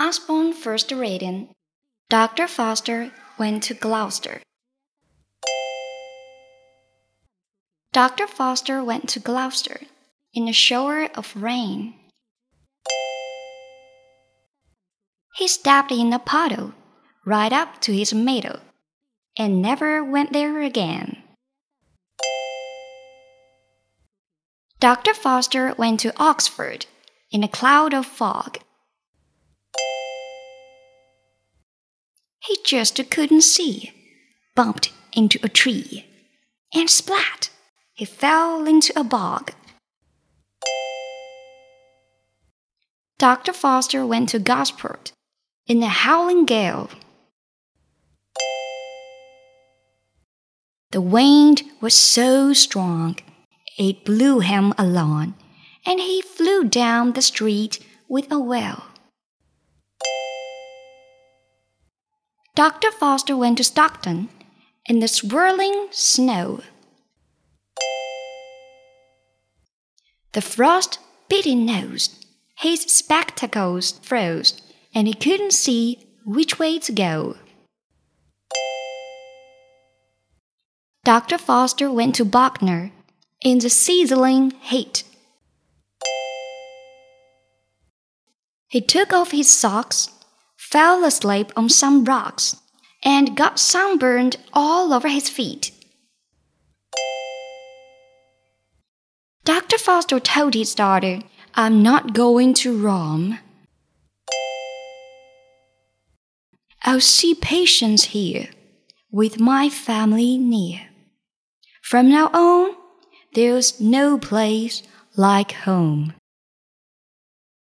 Usborne first reading. Dr. Foster went to Gloucester. Dr. Foster went to Gloucester in a shower of rain. He stepped in a puddle right up to his middle and never went there again. Dr. Foster went to Oxford in a cloud of fog. He just couldn't see, bumped into a tree, and splat, he fell into a bog. Dr. Foster went to Gosport in a howling gale. The wind was so strong it blew him along, and he flew down the street with a will. Dr. Foster went to Stockton in the swirling snow. The frost bit his nose, his spectacles froze, and he couldn't see which way to go. Dr. Foster went to Bognor in the sizzling heat. He took off his socks, fell asleep on some rocks, and got sunburned all over his feet. Dr. Foster told his daughter, I'm not going to Rome. I'll see patients here, with my family near. From now on, there's no place like home.